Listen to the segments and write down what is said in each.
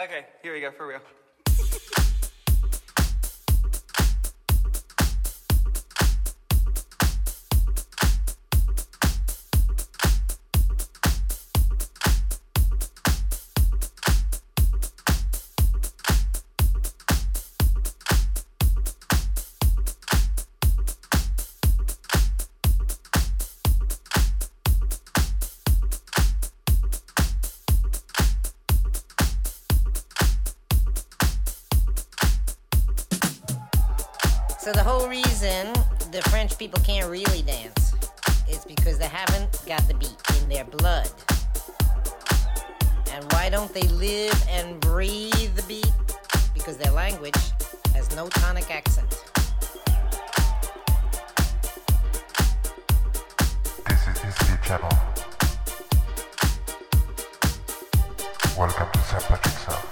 Okay, here we go, for real. French people can't really dance It's because they haven't got the beat in their blood. And why don't they live and breathe the beat? Because their language has no tonic accent. This is Disney Channel. Welcome to St. Patrick's House.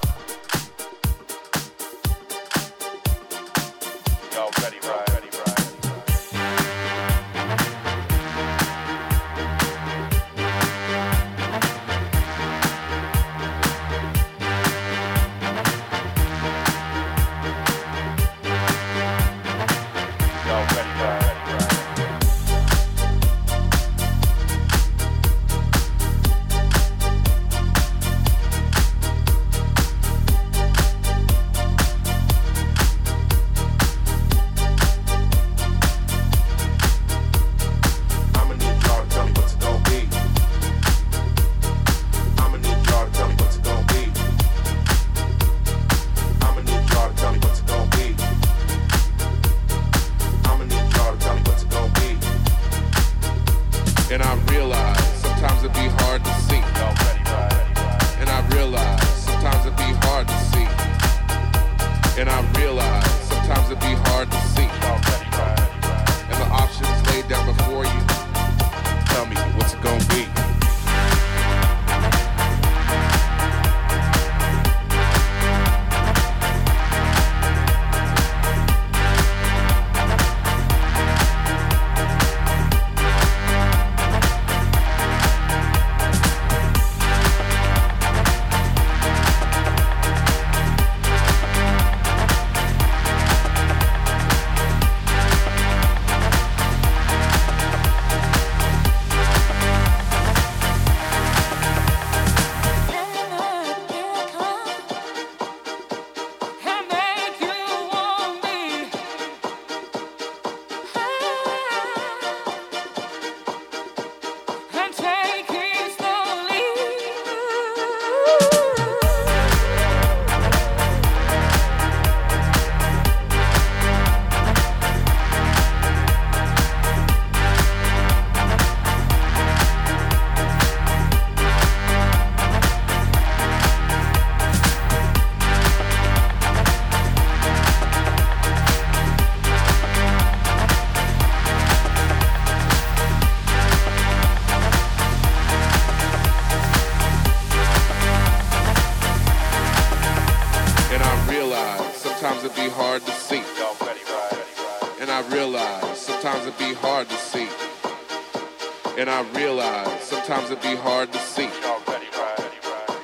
see.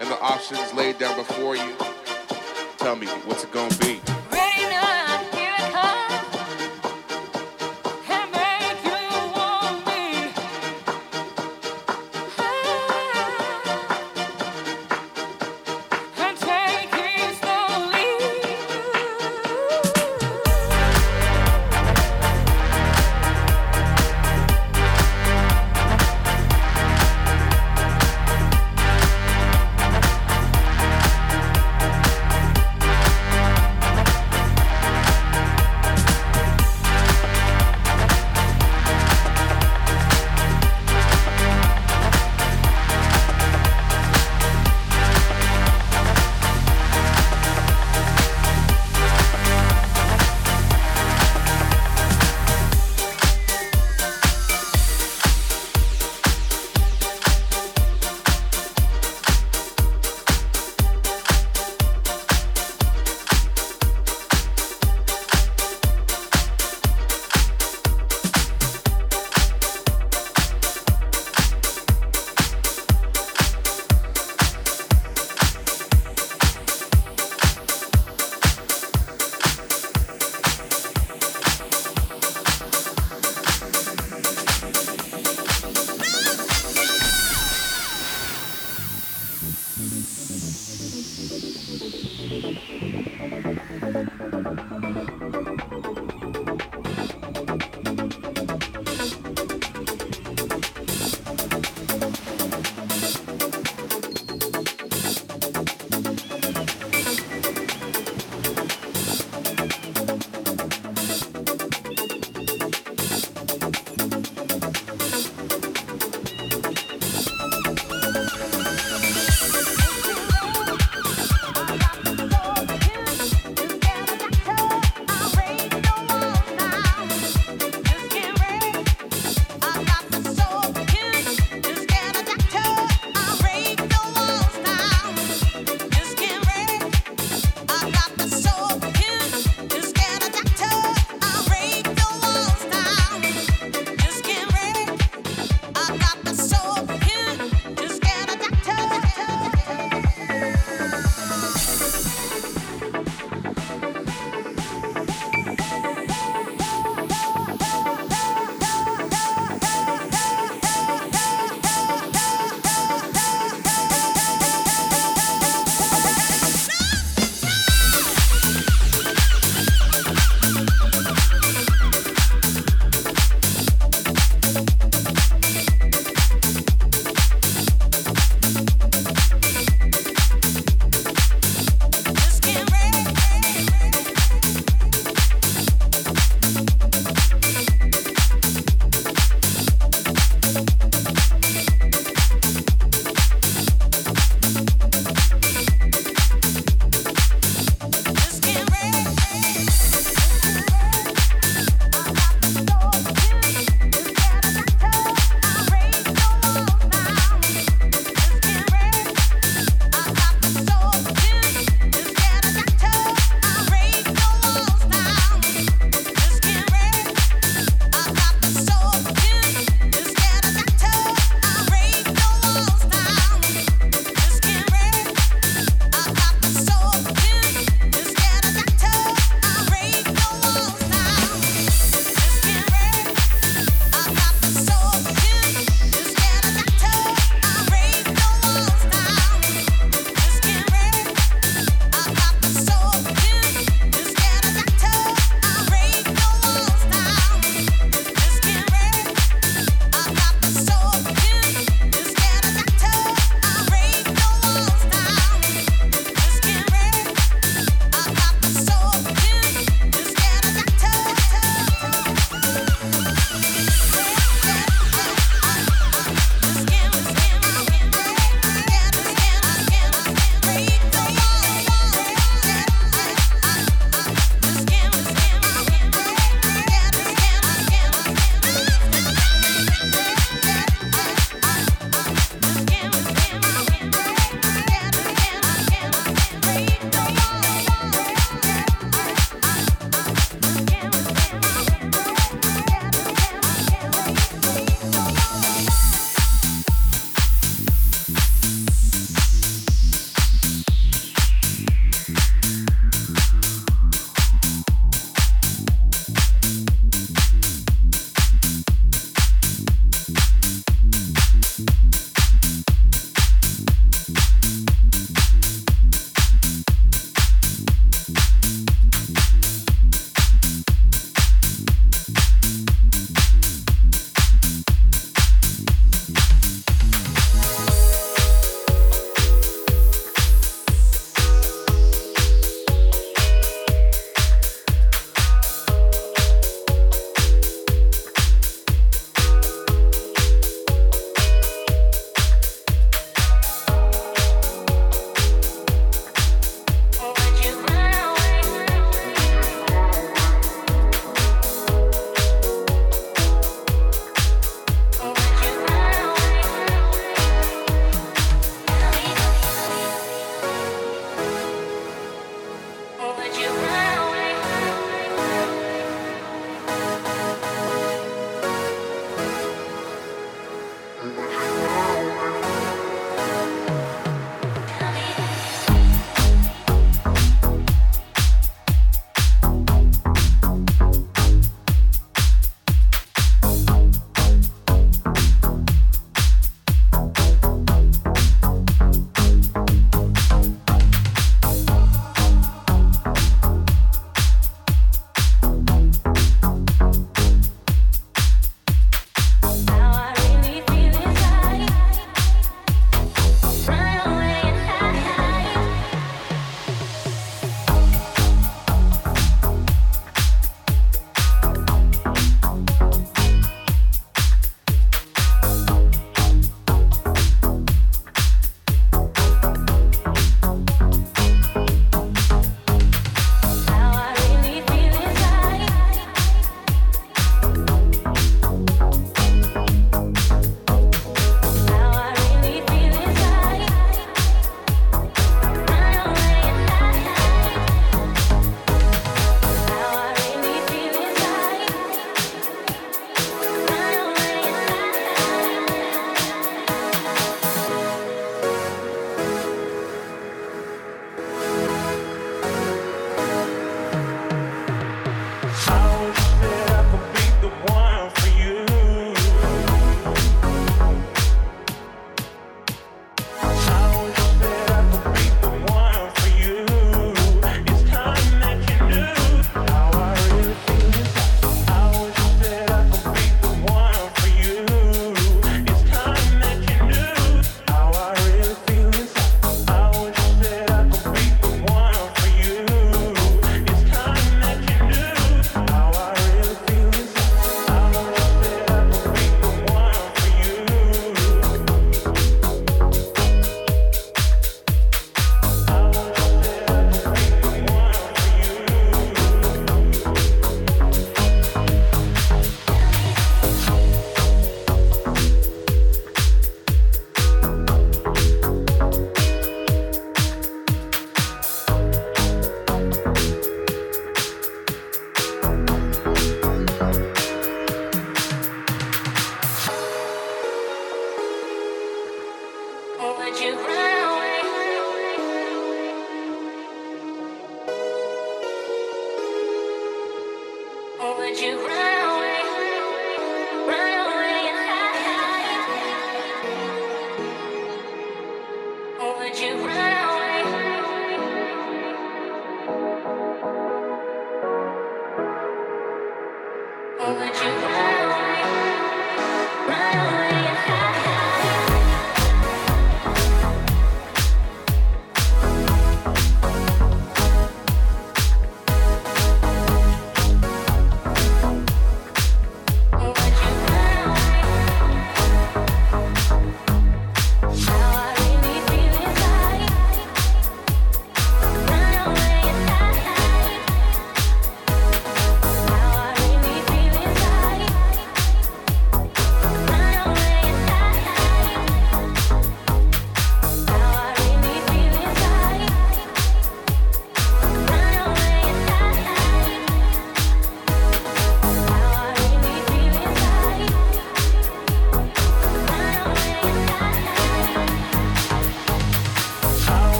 And the options laid down before you. Tell me what's it gonna be.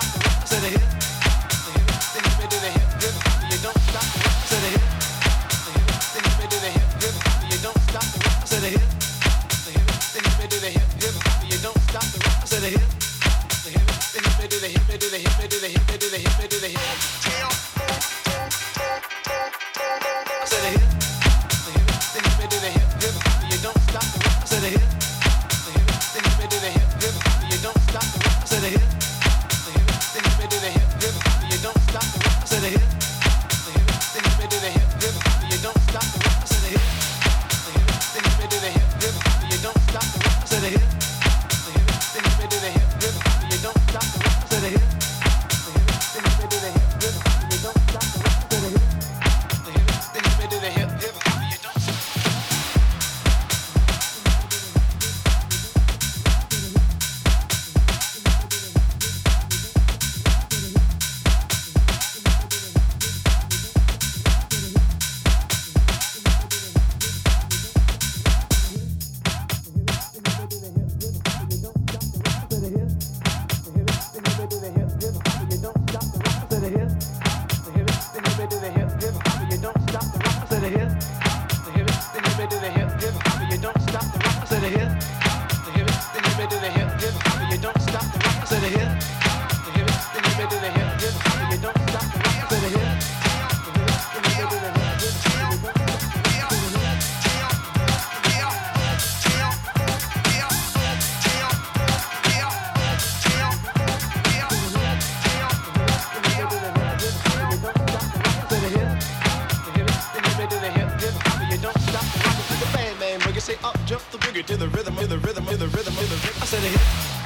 stop to the hit, say up, jump the boogie to the rhythm, to the rhythm, to the rhythm, to the rhythm. I said a hip.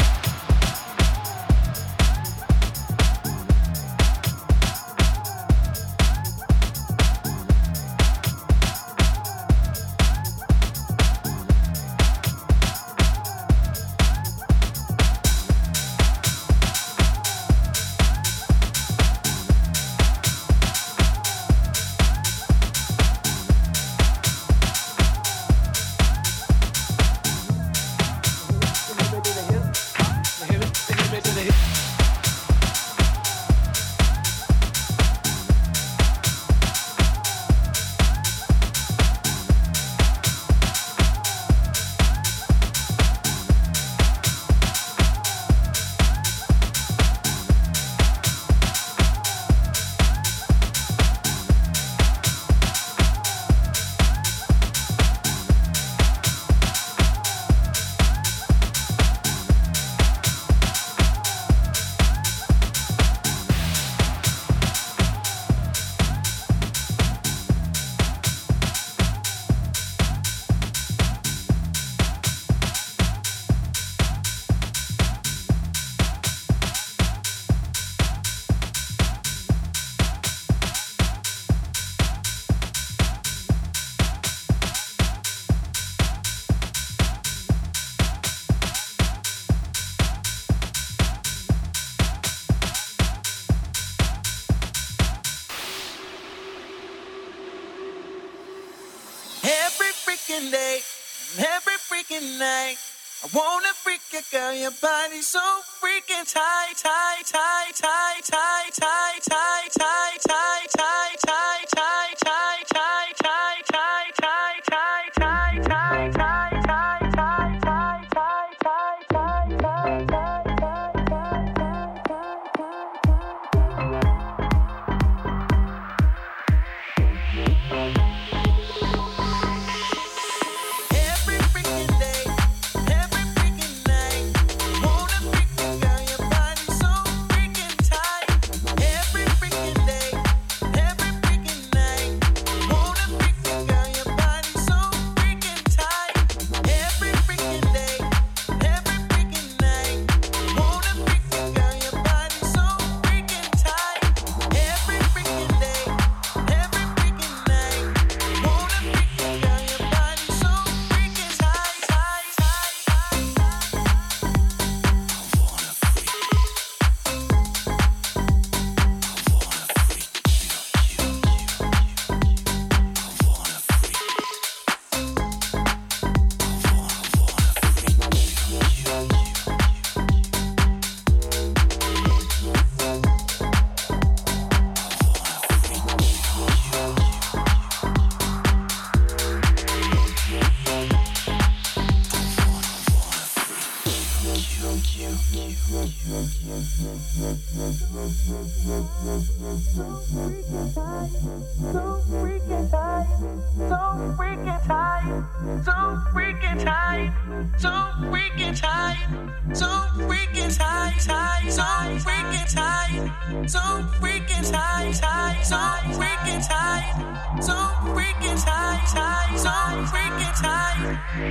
tie tie tie tie tie tie tie tie tie tie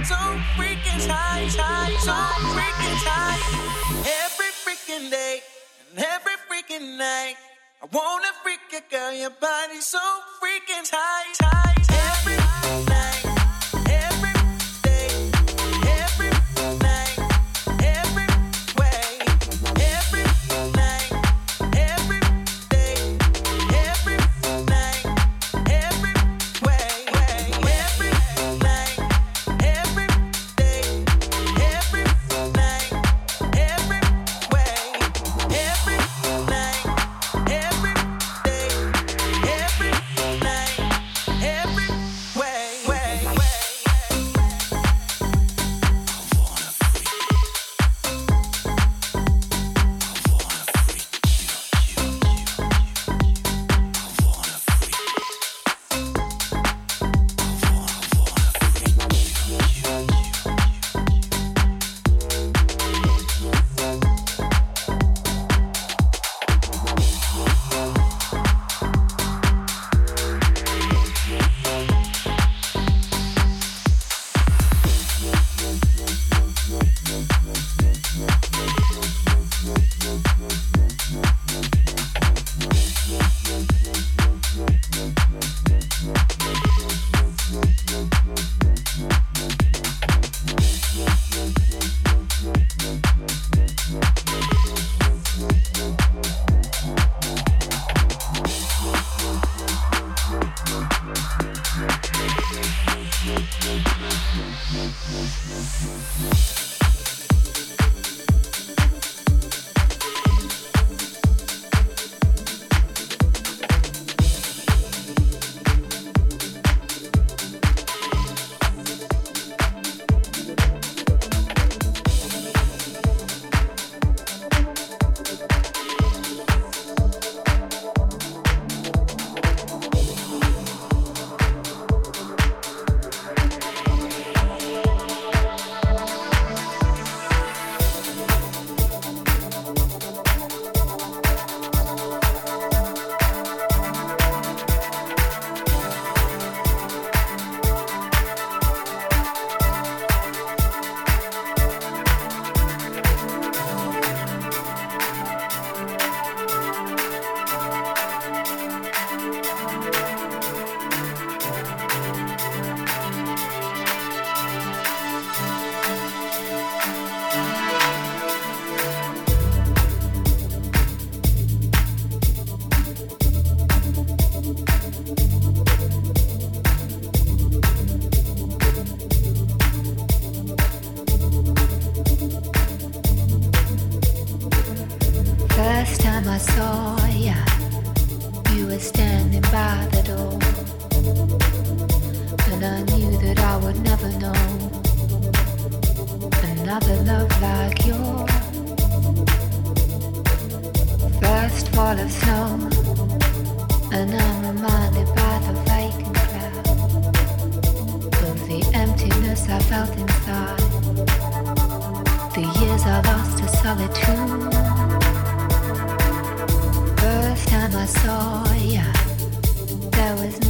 so freaking high, high, so freaking high. Every freaking day and every freaking night. I wanna freak a girl, your body's so freaking tight, tight.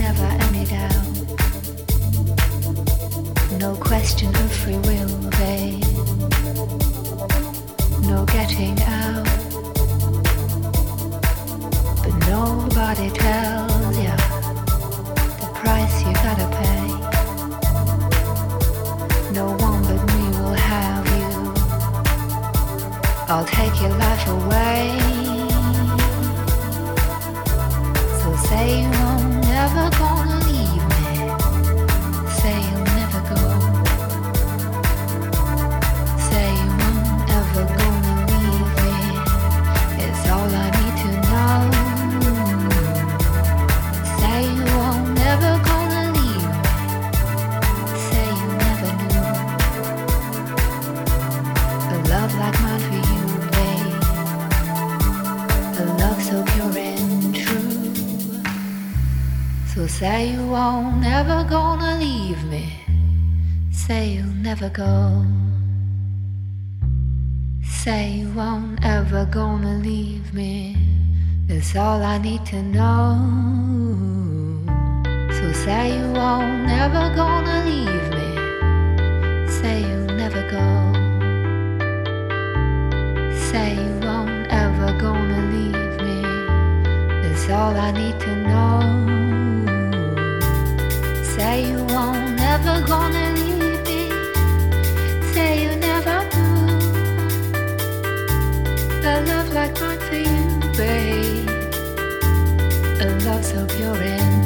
Never any doubt. No question of free will, babe. No getting out. But nobody tells ya the price you gotta pay. No one but me will have you. I'll take your life away. So say you say you won't never gonna leave me. Say you'll never go. Say you won't ever gonna leave me. That's all I need to know. So say you won't never gonna leave me. Say you'll never go. Say you won't ever gonna leave me. That's all I need to know. Say you won't never gonna leave me. Say you never do. A love like mine for you, babe. A love so pure and